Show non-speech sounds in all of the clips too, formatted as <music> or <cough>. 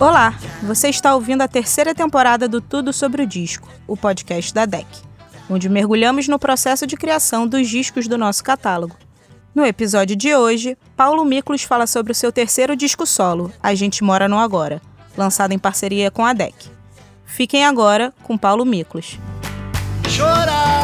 Olá, você está ouvindo a terceira temporada do Tudo sobre o Disco, o podcast da DEC, onde mergulhamos no processo de criação dos discos do nosso catálogo. No episódio de hoje, Paulo Miklos fala sobre o seu terceiro disco solo, A Gente Mora no Agora, lançado em parceria com a DEC. Fiquem agora com Paulo Miklos. Chorar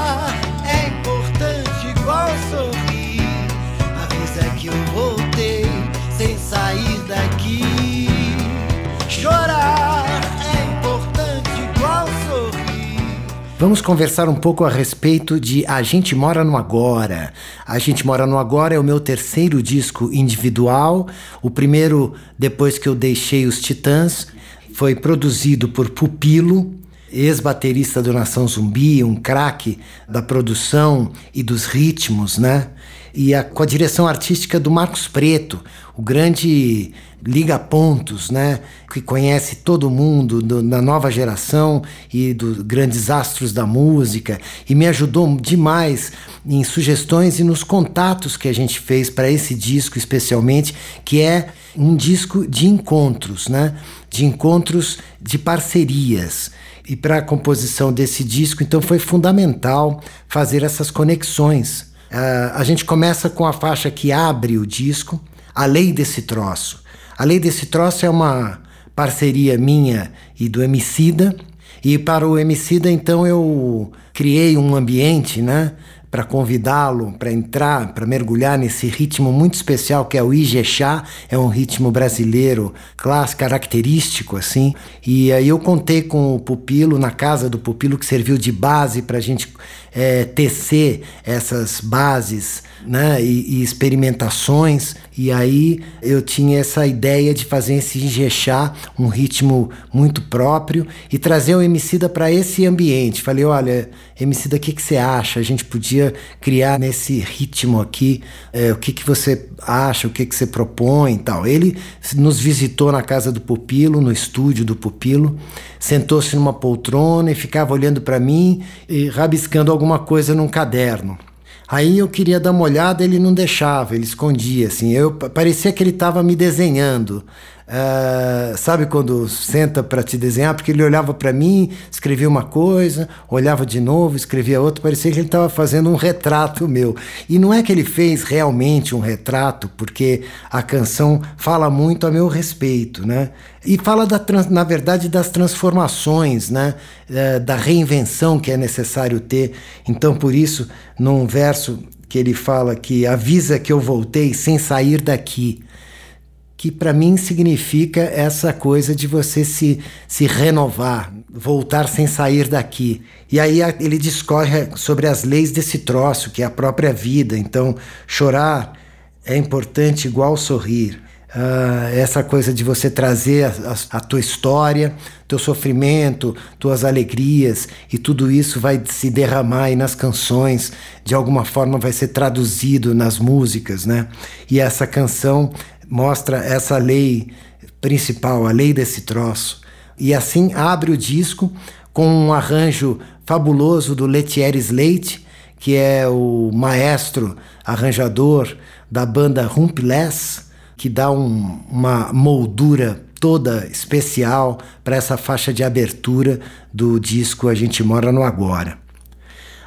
Vamos conversar um pouco a respeito de A Gente Mora no Agora. A Gente Mora no Agora é o meu terceiro disco individual, o primeiro depois que eu deixei os Titãs. Foi produzido por Pupilo, ex-baterista do Nação Zumbi, um craque da produção e dos ritmos, né? E a, com a direção artística do Marcos Preto, o grande liga-pontos, né? Que conhece todo mundo do, da nova geração e dos grandes astros da música e me ajudou demais em sugestões e nos contatos que a gente fez para esse disco especialmente, que é um disco de encontros, né? De encontros de parcerias e para a composição desse disco, então foi fundamental fazer essas conexões. Uh, a gente começa com a faixa que abre o disco, A Lei desse Troço. A Lei desse Troço é uma parceria minha e do Emicida, e para o Emicida, então, eu criei um ambiente, né? para convidá-lo para entrar, para mergulhar nesse ritmo muito especial que é o Ijexá, é um ritmo brasileiro clássico, característico assim. E aí eu contei com o Pupilo na casa do Pupilo que serviu de base para a gente é, tecer essas bases né, e, e, experimentações. E aí eu tinha essa ideia de fazer esse Ijexá, um ritmo muito próprio, e trazer o Emicida para esse ambiente. Falei, olha, Emicida, o que, que você acha? A gente podia criar nesse ritmo aqui, é, o que, que você acha, o que, que você propõe e tal. Ele nos visitou na casa do Pupilo, no estúdio do Pupilo, sentou-se numa poltrona e ficava olhando para mim e rabiscando alguma coisa num caderno. Aí eu queria dar uma olhada, ele não deixava, ele escondia, assim. Eu parecia que ele estava me desenhando. Uh, sabe quando senta para te desenhar? Porque ele olhava para mim, escrevia uma coisa, olhava de novo, escrevia outra, parecia que ele estava fazendo um retrato meu. E não é que ele fez realmente um retrato, porque a canção fala muito a meu respeito, né? E fala, da, na verdade, das transformações, né? Uh, da reinvenção que é necessário ter. Então, por isso, num verso que ele fala que avisa que eu voltei sem sair daqui que para mim significa essa coisa de você se, se renovar, voltar sem sair daqui. E aí ele discorre sobre as leis desse troço, que é a própria vida. Então, chorar é importante igual sorrir. Uh, essa coisa de você trazer a, a, a, tua história, teu sofrimento, tuas alegrias e tudo isso vai se derramar aí nas canções, de alguma forma vai ser traduzido nas músicas, né? E essa canção mostra essa lei principal, a lei desse troço. E assim abre o disco com um arranjo fabuloso do Lethierry Slate, que é o maestro arranjador da banda Rumpeless, que dá um, uma moldura toda especial para essa faixa de abertura do disco A Gente Mora no Agora.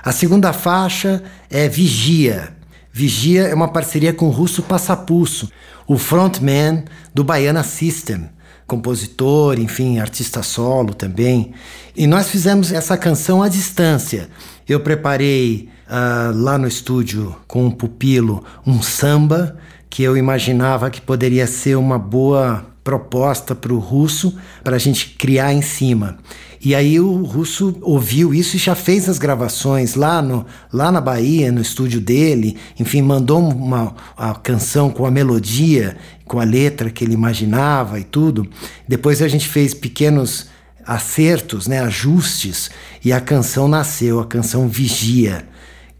A segunda faixa é Vigia. Vigia é uma parceria com o russo Passapusso, o frontman do Baiana System, compositor, enfim, artista solo também. E nós fizemos essa canção à distância. Eu preparei uh, lá no estúdio com o Pupilo um samba que eu imaginava que poderia ser uma boa proposta para o russo para a gente criar em cima. E aí o russo ouviu isso e já fez as gravações lá, no, lá na Bahia, no estúdio dele. Enfim, mandou uma a canção com a melodia, com a letra que ele imaginava e tudo. Depois a gente fez pequenos acertos, né, ajustes, e a canção nasceu, a canção Vigia,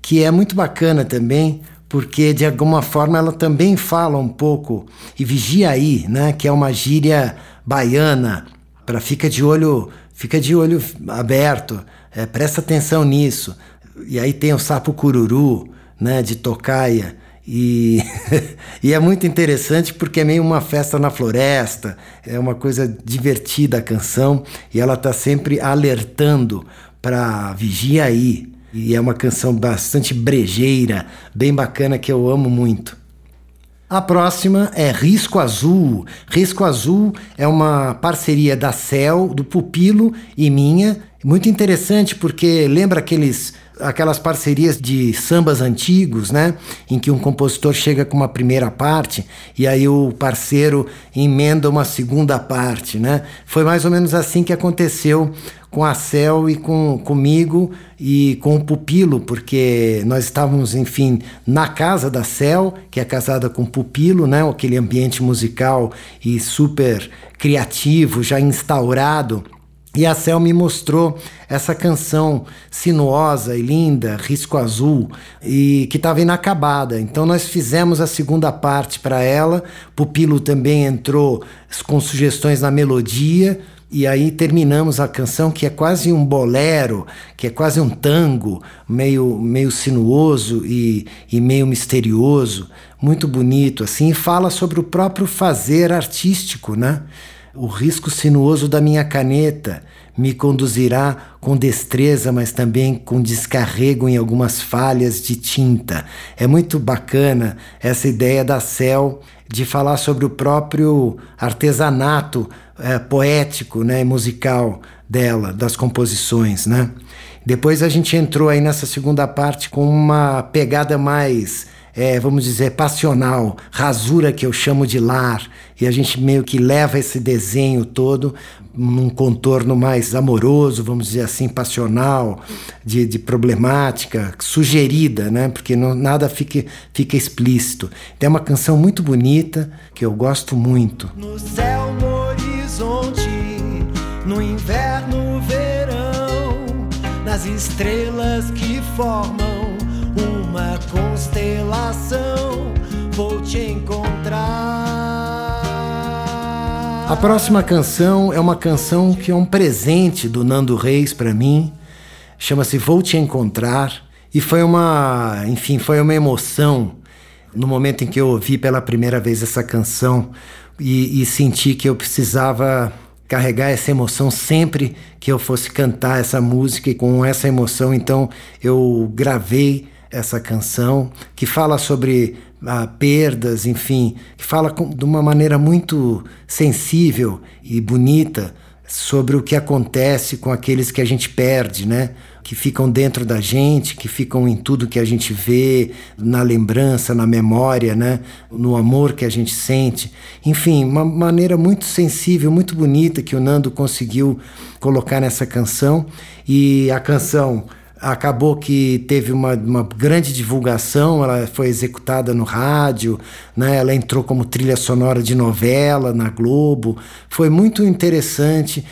que é muito bacana também, porque de alguma forma ela também fala um pouco, e vigia aí, né, que é uma gíria baiana, para fica de olho fica de olho aberto, é, presta atenção nisso. E aí tem o sapo cururu, né, de tocaia, E, <laughs> e é muito interessante porque é meio uma festa na floresta, é uma coisa divertida a canção e ela está sempre alertando para vigia aí. E é uma canção bastante brejeira, bem bacana que eu amo muito. A próxima é Risco Azul. Risco Azul é uma parceria da Cel, do Pupilo e minha. Muito interessante porque lembra aqueles aquelas parcerias de sambas antigos, né? Em que um compositor chega com uma primeira parte e aí o parceiro emenda uma segunda parte, né? Foi mais ou menos assim que aconteceu com a Cel e com, comigo e com o Pupilo, porque nós estávamos, enfim, na casa da Cel, que é casada com o Pupilo, né? Aquele ambiente musical e super criativo, já instaurado e a Cel me mostrou essa canção sinuosa e linda, Risco Azul, e que estava inacabada. Então nós fizemos a segunda parte para ela. Pupilo também entrou com sugestões na melodia. E aí terminamos a canção que é quase um bolero, que é quase um tango, meio, meio sinuoso e, e meio misterioso, muito bonito assim, e fala sobre o próprio fazer artístico, né? O risco sinuoso da minha caneta me conduzirá com destreza, mas também com descarrego em algumas falhas de tinta. É muito bacana essa ideia da Cel de falar sobre o próprio artesanato é, poético, né, musical dela, das composições, né? Depois a gente entrou aí nessa segunda parte com uma pegada mais é, vamos dizer, passional, rasura que eu chamo de lar, e a gente meio que leva esse desenho todo num contorno mais amoroso, vamos dizer assim, passional, de, de problemática, sugerida, né? Porque não, nada fica, fica explícito. É uma canção muito bonita que eu gosto muito. No céu, no horizonte, no inverno, verão, nas estrelas que formam uma constelação, vou te encontrar. A próxima canção é uma canção que é um presente do Nando Reis para mim. Chama-se Vou Te Encontrar e foi uma, enfim, foi uma emoção no momento em que eu ouvi pela primeira vez essa canção e, e senti que eu precisava carregar essa emoção sempre que eu fosse cantar essa música e com essa emoção então eu gravei essa canção, que fala sobre ah, perdas, enfim, que fala com, de uma maneira muito sensível e bonita sobre o que acontece com aqueles que a gente perde, né? Que ficam dentro da gente, que ficam em tudo que a gente vê, na lembrança, na memória, né? No amor que a gente sente. Enfim, uma maneira muito sensível, muito bonita que o Nando conseguiu colocar nessa canção. E a canção acabou que teve uma, uma grande divulgação, ela foi executada no rádio, né? ela entrou como trilha sonora de novela na Globo. Foi muito interessante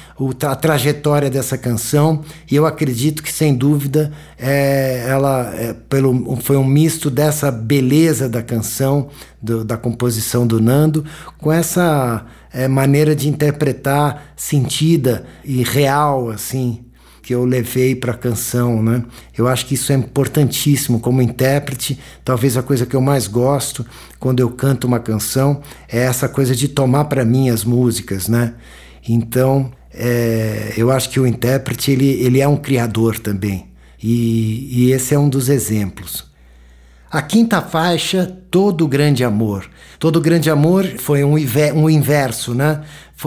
a trajetória dessa canção e eu acredito que, sem dúvida, é, ela é, pelo, foi um misto dessa beleza da canção, do, da composição do Nando, com essa é, maneira de interpretar sentida e real, assim, que eu levei para a canção, né? Eu acho que isso é importantíssimo como intérprete. Talvez a coisa que eu mais gosto quando eu canto uma canção é essa coisa de tomar para mim as músicas, né? Então, é, eu acho que o intérprete ele, ele é um criador também. E, e esse é um dos exemplos. A quinta faixa, Todo Grande Amor. Todo Grande Amor foi um, um inverso, né?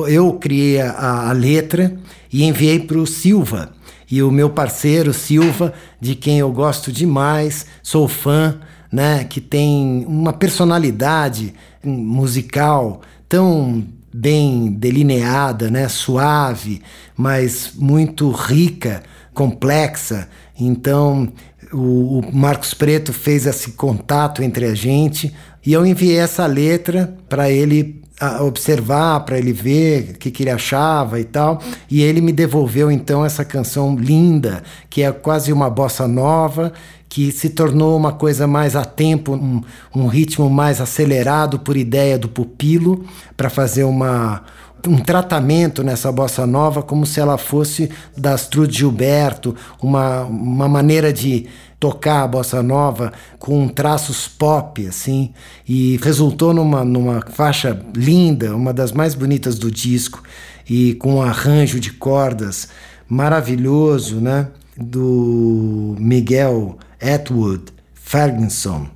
Eu criei a, a letra e enviei para o Silva, e o meu parceiro Silva, de quem eu gosto demais, sou fã, né, que tem uma personalidade musical tão bem delineada, né, suave, mas muito rica, complexa. Então, o, o Marcos Preto fez esse contato entre a gente e eu enviei essa letra para ele observar para ele ver o que, que ele achava e tal. E ele me devolveu então essa canção linda, que é quase uma bossa nova, que se tornou uma coisa mais a tempo, um, um ritmo mais acelerado por ideia do pupilo, para fazer uma, um tratamento nessa bossa nova como se ela fosse da Astrud Gilberto, uma, uma maneira de tocar a bossa nova com traços pop, assim, e resultou numa, numa faixa linda, uma das mais bonitas do disco, e com um arranjo de cordas maravilhoso, né? Do Miguel Atwood Ferguson,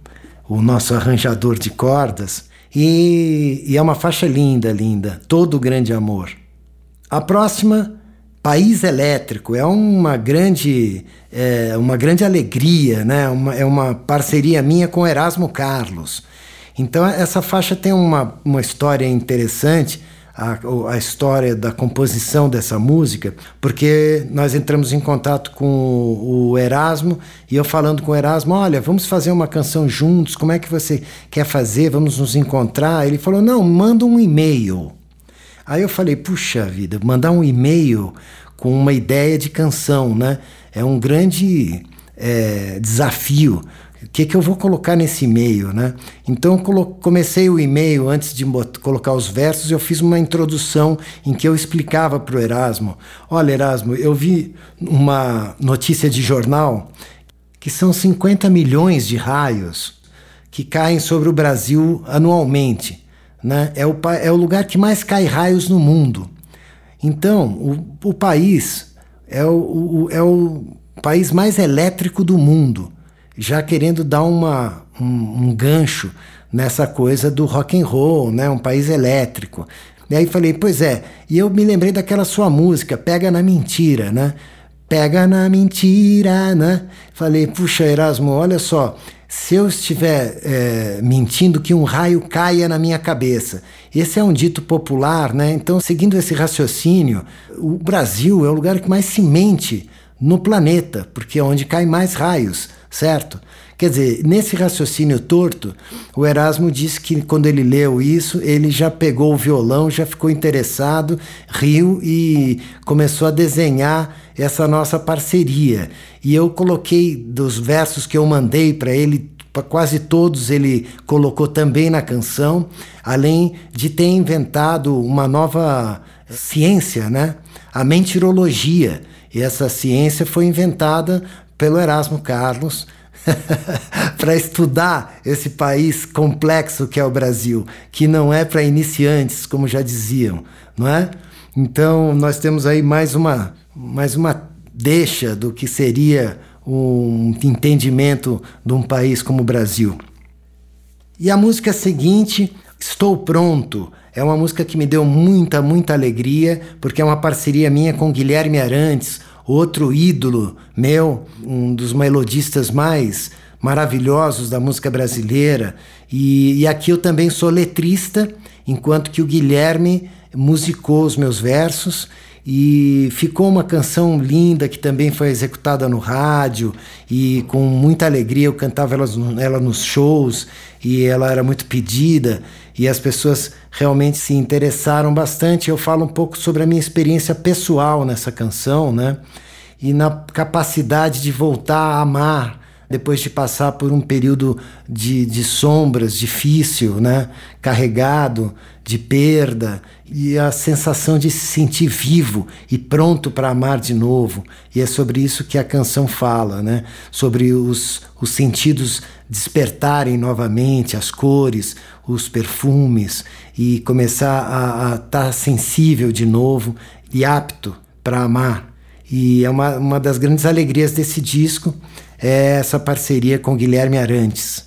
o nosso arranjador de cordas. E, e é uma faixa linda, linda, todo grande amor. A próxima País Elétrico é uma grande, é, uma grande alegria, né? Uma, é uma parceria minha com Erasmo Carlos. Então essa faixa tem uma, uma história interessante, a, a história da composição dessa música, porque nós entramos em contato com o Erasmo e eu falando com o Erasmo, olha, vamos fazer uma canção juntos, como é que você quer fazer? Vamos nos encontrar? Ele falou, não, manda um e-mail. Aí eu falei, puxa vida, mandar um e-mail com uma ideia de canção, né? É um grande é, desafio. O que, que eu vou colocar nesse e-mail, né? Então comecei o e-mail antes de colocar os versos, eu fiz uma introdução em que eu explicava para o Erasmo: olha, Erasmo, eu vi uma notícia de jornal que são 50 milhões de raios que caem sobre o Brasil anualmente. Né? É, o, é o lugar que mais cai raios no mundo. Então, o, o país é o, o, é o país mais elétrico do mundo, já querendo dar uma, um, um gancho nessa coisa do rock and roll, né? um país elétrico. E aí falei, pois é, e eu me lembrei daquela sua música, Pega na Mentira, né? Pega na mentira, né? Falei, puxa, Erasmo, olha só, se eu estiver é, mentindo, que um raio caia na minha cabeça. Esse é um dito popular, né? Então, seguindo esse raciocínio, o Brasil é o lugar que mais se mente no planeta, porque é onde caem mais raios, certo? Quer dizer, nesse raciocínio torto, o Erasmo disse que quando ele leu isso, ele já pegou o violão, já ficou interessado, riu e começou a desenhar essa nossa parceria. E eu coloquei dos versos que eu mandei para ele, quase todos ele colocou também na canção, além de ter inventado uma nova ciência, né? A mentirologia. E essa ciência foi inventada pelo Erasmo Carlos <laughs> para estudar esse país complexo que é o Brasil, que não é para iniciantes, como já diziam, não é? Então, nós temos aí mais uma, mais uma deixa do que seria um entendimento de um país como o Brasil. E a música seguinte, Estou Pronto, é uma música que me deu muita, muita alegria, porque é uma parceria minha com Guilherme Arantes, outro ídolo meu, um dos melodistas mais maravilhosos da música brasileira. E, e aqui eu também sou letrista, enquanto que o Guilherme musicou os meus versos. E ficou uma canção linda que também foi executada no rádio. E com muita alegria eu cantava ela, ela nos shows. E ela era muito pedida e as pessoas realmente se interessaram bastante. Eu falo um pouco sobre a minha experiência pessoal nessa canção, né? E na capacidade de voltar a amar depois de passar por um período de, de sombras difícil, né? carregado de perda, e a sensação de se sentir vivo e pronto para amar de novo. E é sobre isso que a canção fala, né? sobre os, os sentidos despertarem novamente, as cores, os perfumes, e começar a estar tá sensível de novo e apto para amar. E é uma, uma das grandes alegrias desse disco é essa parceria com Guilherme Arantes.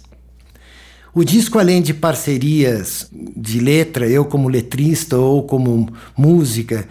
O disco, além de parcerias de letra, eu como letrista ou como música,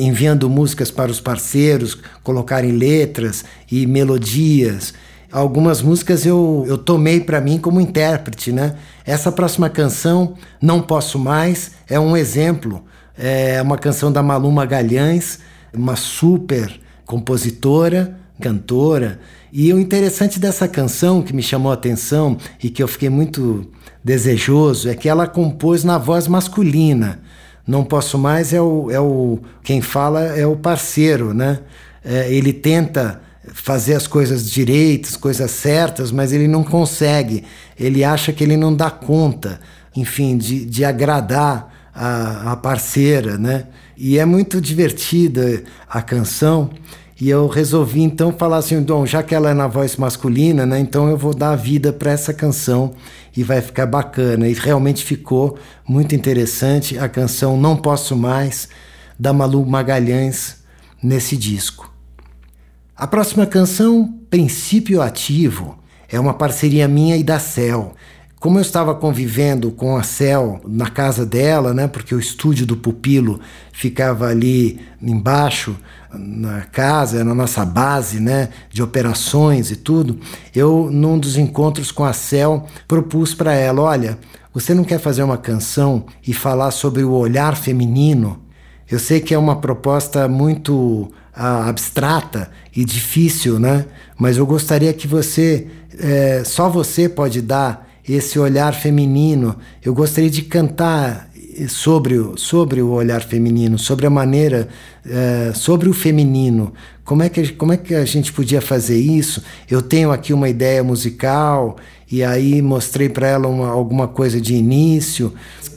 enviando músicas para os parceiros, colocarem letras e melodias. Algumas músicas eu, eu tomei para mim como intérprete, né? Essa próxima canção, Não Posso Mais, é um exemplo. É uma canção da Maluma Galhães, uma super compositora, cantora, e o interessante dessa canção que me chamou a atenção e que eu fiquei muito desejoso é que ela compôs na voz masculina. Não posso mais é o, é o quem fala é o parceiro, né? É, ele tenta fazer as coisas direitas, coisas certas, mas ele não consegue. Ele acha que ele não dá conta, enfim, de, de agradar a, a, parceira, né? E é muito divertida a canção. E eu resolvi então falar assim, Dom, já que ela é na voz masculina, né? Então eu vou dar vida para essa canção e vai ficar bacana. E realmente ficou muito interessante a canção Não Posso Mais da Malu Magalhães nesse disco. A próxima canção, Princípio Ativo, é uma parceria minha e da Cel. Como eu estava convivendo com a Cel na casa dela, né, porque o estúdio do Pupilo ficava ali embaixo na casa, na nossa base, né, de operações e tudo, eu num dos encontros com a Cel propus para ela, olha, você não quer fazer uma canção e falar sobre o olhar feminino? Eu sei que é uma proposta muito abstrata e difícil, né? Mas eu gostaria que você, é, só você pode dar esse olhar feminino. Eu gostaria de cantar sobre, sobre o olhar feminino, sobre a maneira, é, sobre o feminino. Como é, que, como é que a gente podia fazer isso? Eu tenho aqui uma ideia musical e aí mostrei para ela uma, alguma coisa de início.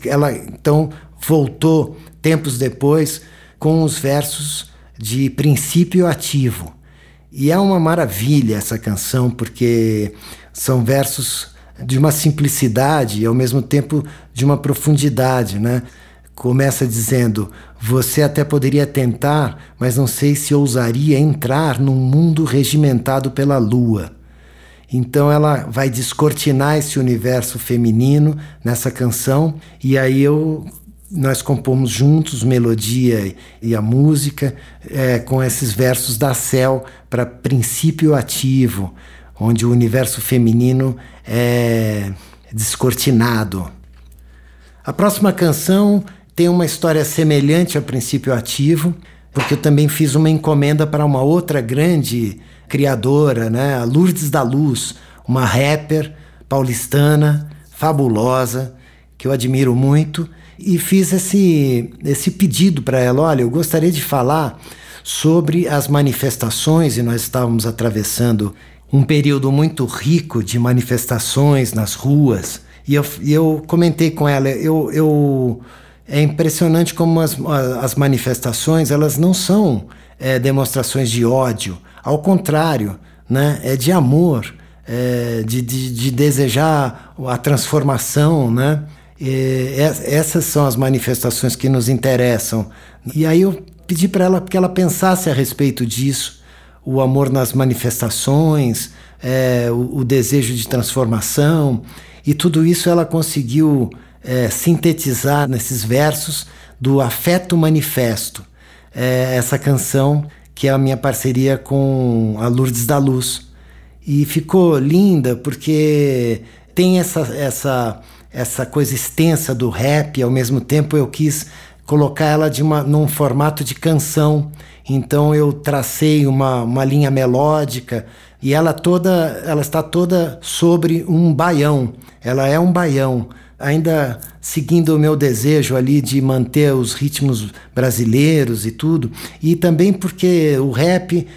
Ela então voltou tempos depois com os versos de princípio ativo. E é uma maravilha essa canção, porque são versos de uma simplicidade e ao mesmo tempo de uma profundidade, né? Começa dizendo: Você até poderia tentar, mas não sei se ousaria entrar num mundo regimentado pela lua. Então ela vai descortinar esse universo feminino nessa canção, e aí eu nós compomos juntos melodia e a música é, com esses versos da Cel para princípio ativo, onde o universo feminino é descortinado. A próxima canção tem uma história semelhante ao princípio ativo, porque eu também fiz uma encomenda para uma outra grande criadora, né, a Lourdes da Luz, uma rapper paulistana fabulosa que eu admiro muito e fiz esse, esse pedido para ela: olha, eu gostaria de falar sobre as manifestações, e nós estávamos atravessando um período muito rico de manifestações nas ruas. E eu, eu comentei com ela, eu, eu, é impressionante como as, as manifestações elas não são é, demonstrações de ódio, ao contrário, né, é de amor, é, de, de, de desejar a transformação, né? E essas são as manifestações que nos interessam. E aí eu pedi para ela que ela pensasse a respeito disso, o amor nas manifestações, é, o, o, desejo de transformação, e tudo isso ela conseguiu é, sintetizar nesses versos do Afeto Manifesto, é, essa canção que é a minha parceria com a Lourdes da Luz. E ficou linda porque tem essa, essa essa coisa extensa do rap, ao mesmo tempo eu quis colocar ela de uma, num formato de canção. Então eu tracei uma, uma linha melódica e ela toda ela está toda sobre um baião. Ela é um baião, ainda seguindo o meu desejo ali de manter os ritmos brasileiros e tudo, e também porque o rap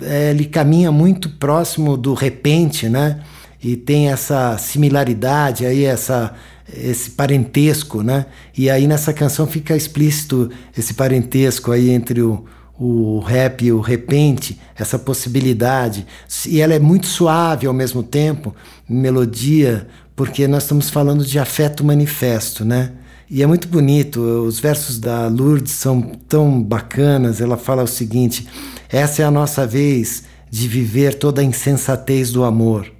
é, ele caminha muito próximo do repente, né? E tem essa similaridade aí, essa, esse parentesco, né? E aí nessa canção fica explícito esse parentesco aí entre o, o rap e o repente, essa possibilidade. E ela é muito suave ao mesmo tempo, melodia, porque nós estamos falando de afeto manifesto, né? E é muito bonito, os versos da Lourdes são tão bacanas. Ela fala o seguinte: essa é a nossa vez de viver toda a insensatez do amor.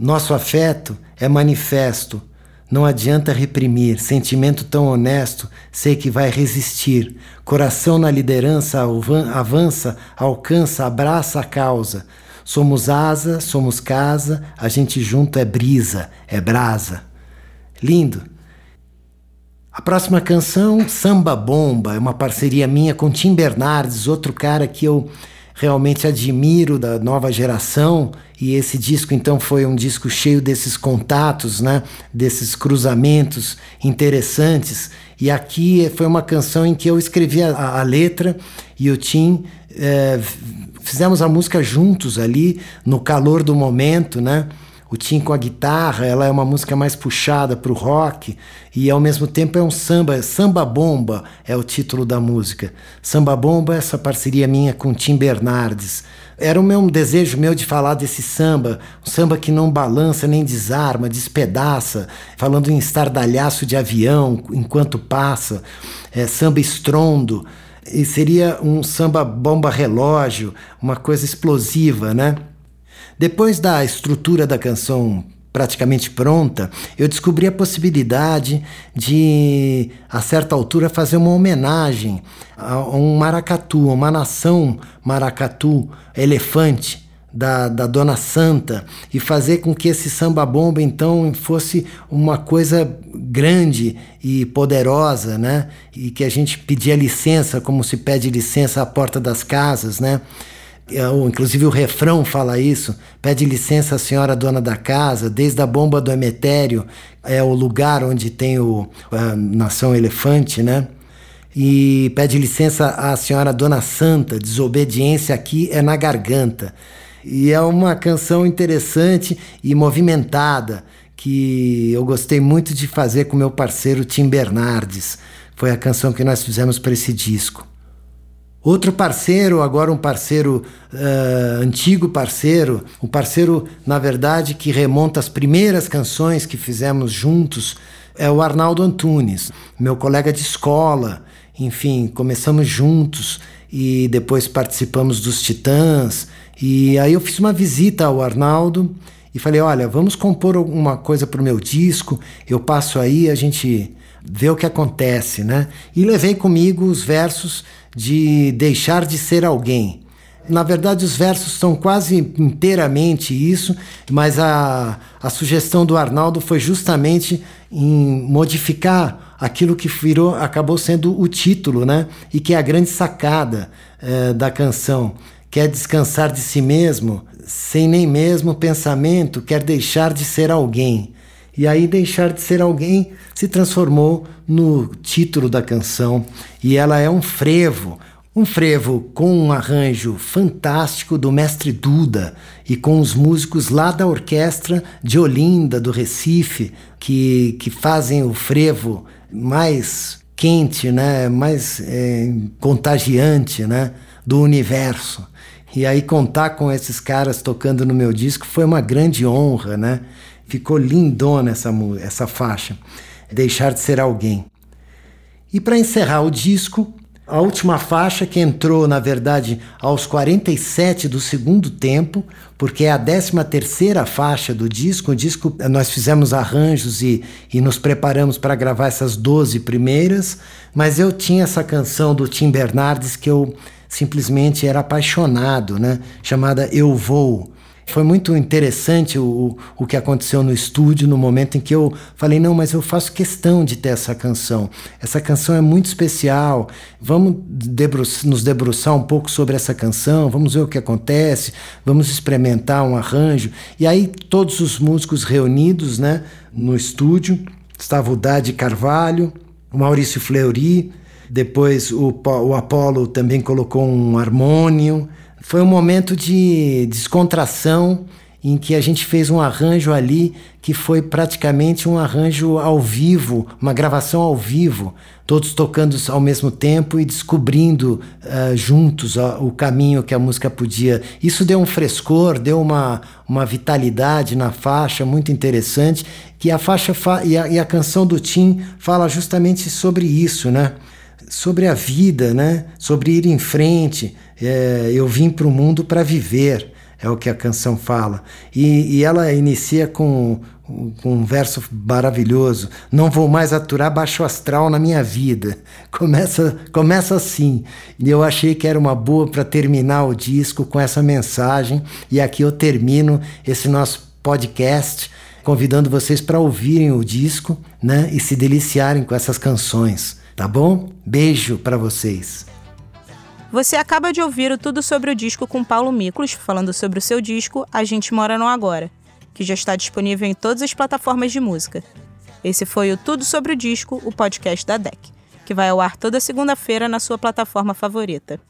Nosso afeto é manifesto. Não adianta reprimir, sentimento tão honesto, sei que vai resistir. Coração na liderança avança, alcança, abraça a causa. Somos asa, somos casa, a gente junto é brisa, é brasa. Lindo. A próxima canção, Samba Bomba, é uma parceria minha com Tim Bernardes, outro cara que eu realmente admiro da nova geração e esse disco então foi um disco cheio desses contatos, né, desses cruzamentos interessantes. E aqui foi uma canção em que eu escrevi a, a letra e o Tim é, fizemos a música juntos ali no calor do momento, né? O Tim com a guitarra, ela é uma música mais puxada para o rock e ao mesmo tempo é um samba, Samba Bomba é o título da música. Samba Bomba, essa parceria minha com Tim Bernardes. Era o meu um desejo meu de falar desse samba, um samba que não balança nem desarma, despedaça, falando em estardalhaço de avião enquanto passa, é, samba estrondo. E seria um samba bomba relógio, uma coisa explosiva, né? Depois da estrutura da canção praticamente pronta, eu descobri a possibilidade de, a certa altura, fazer uma homenagem a um maracatu, uma nação maracatu, elefante, da, da Dona Santa, e fazer com que esse samba bomba então fosse uma coisa grande e poderosa, né? E que a gente pedia licença, como se pede licença à porta das casas, né? É, inclusive o refrão fala isso, pede licença senhora dona da casa, desde a bomba do Emetério, é o lugar onde tem o, a nação elefante, né? E pede licença à senhora dona santa, desobediência aqui é na garganta. E é uma canção interessante e movimentada, que eu gostei muito de fazer com meu parceiro Tim Bernardes. Foi a canção que nós fizemos para esse disco. Outro parceiro, agora um parceiro uh, antigo parceiro, um parceiro, na verdade, que remonta às primeiras canções que fizemos juntos, é o Arnaldo Antunes, meu colega de escola. Enfim, começamos juntos e depois participamos dos Titãs. E aí eu fiz uma visita ao Arnaldo e falei: olha, vamos compor alguma coisa para o meu disco. Eu passo aí, a gente vê o que acontece, né? E levei comigo os versos de deixar de ser alguém. Na verdade, os versos são quase inteiramente isso, mas a, a sugestão do Arnaldo foi justamente em modificar aquilo que virou, acabou sendo o título, né? E que é a grande sacada é, da canção. Quer descansar de si mesmo, sem nem mesmo pensamento, quer deixar de ser alguém. E aí deixar de ser alguém se transformou no título da canção e ela é um frevo, um frevo com um arranjo fantástico do mestre Duda e com os músicos lá da orquestra de Olinda, do Recife, que, que fazem o frevo mais quente, né? mais é, contagiante né? do universo. E aí contar com esses caras tocando no meu disco foi uma grande honra, né? Ficou lindona essa, essa faixa. Deixar de ser alguém. E para encerrar o disco, a última faixa que entrou, na verdade, aos 47 do segundo tempo, porque é a 13 terceira faixa do disco. O disco nós fizemos arranjos e, e nos preparamos para gravar essas 12 primeiras, mas eu tinha essa canção do Tim Bernardes que eu simplesmente era apaixonado, né? Chamada Eu Vou. Foi muito interessante o, o que aconteceu no estúdio no momento em que eu falei: não, mas eu faço questão de ter essa canção. Essa canção é muito especial. Vamos debru nos debruçar um pouco sobre essa canção, vamos ver o que acontece, vamos experimentar um arranjo. E aí, todos os músicos reunidos né, no estúdio estava o Dade Carvalho, o Maurício Fleury, depois o, o Apolo também colocou um harmônio. Foi um momento de descontração em que a gente fez um arranjo ali que foi praticamente um arranjo ao vivo, uma gravação ao vivo, todos tocando ao mesmo tempo e descobrindo uh, juntos uh, o caminho que a música podia. Isso deu um frescor, deu uma, uma vitalidade na faixa muito interessante, que a faixa fa e, a, e a canção do Tim fala justamente sobre isso, né? Sobre a vida, né? Sobre ir em frente, é, eu vim para o mundo para viver, é o que a canção fala. E, e ela inicia com, com um verso maravilhoso: Não vou mais aturar baixo astral na minha vida. <laughs> Começa, começa assim. E eu achei que era uma boa para terminar o disco com essa mensagem. E aqui eu termino esse nosso podcast convidando vocês para ouvirem o disco, né, e se deliciarem com essas canções, tá bom? Beijo para vocês. Você acaba de ouvir o Tudo sobre o Disco com Paulo Miklos, falando sobre o seu disco A Gente Mora no Agora, que já está disponível em todas as plataformas de música. Esse foi o Tudo sobre o Disco, o podcast da DEC, que vai ao ar toda segunda-feira na sua plataforma favorita.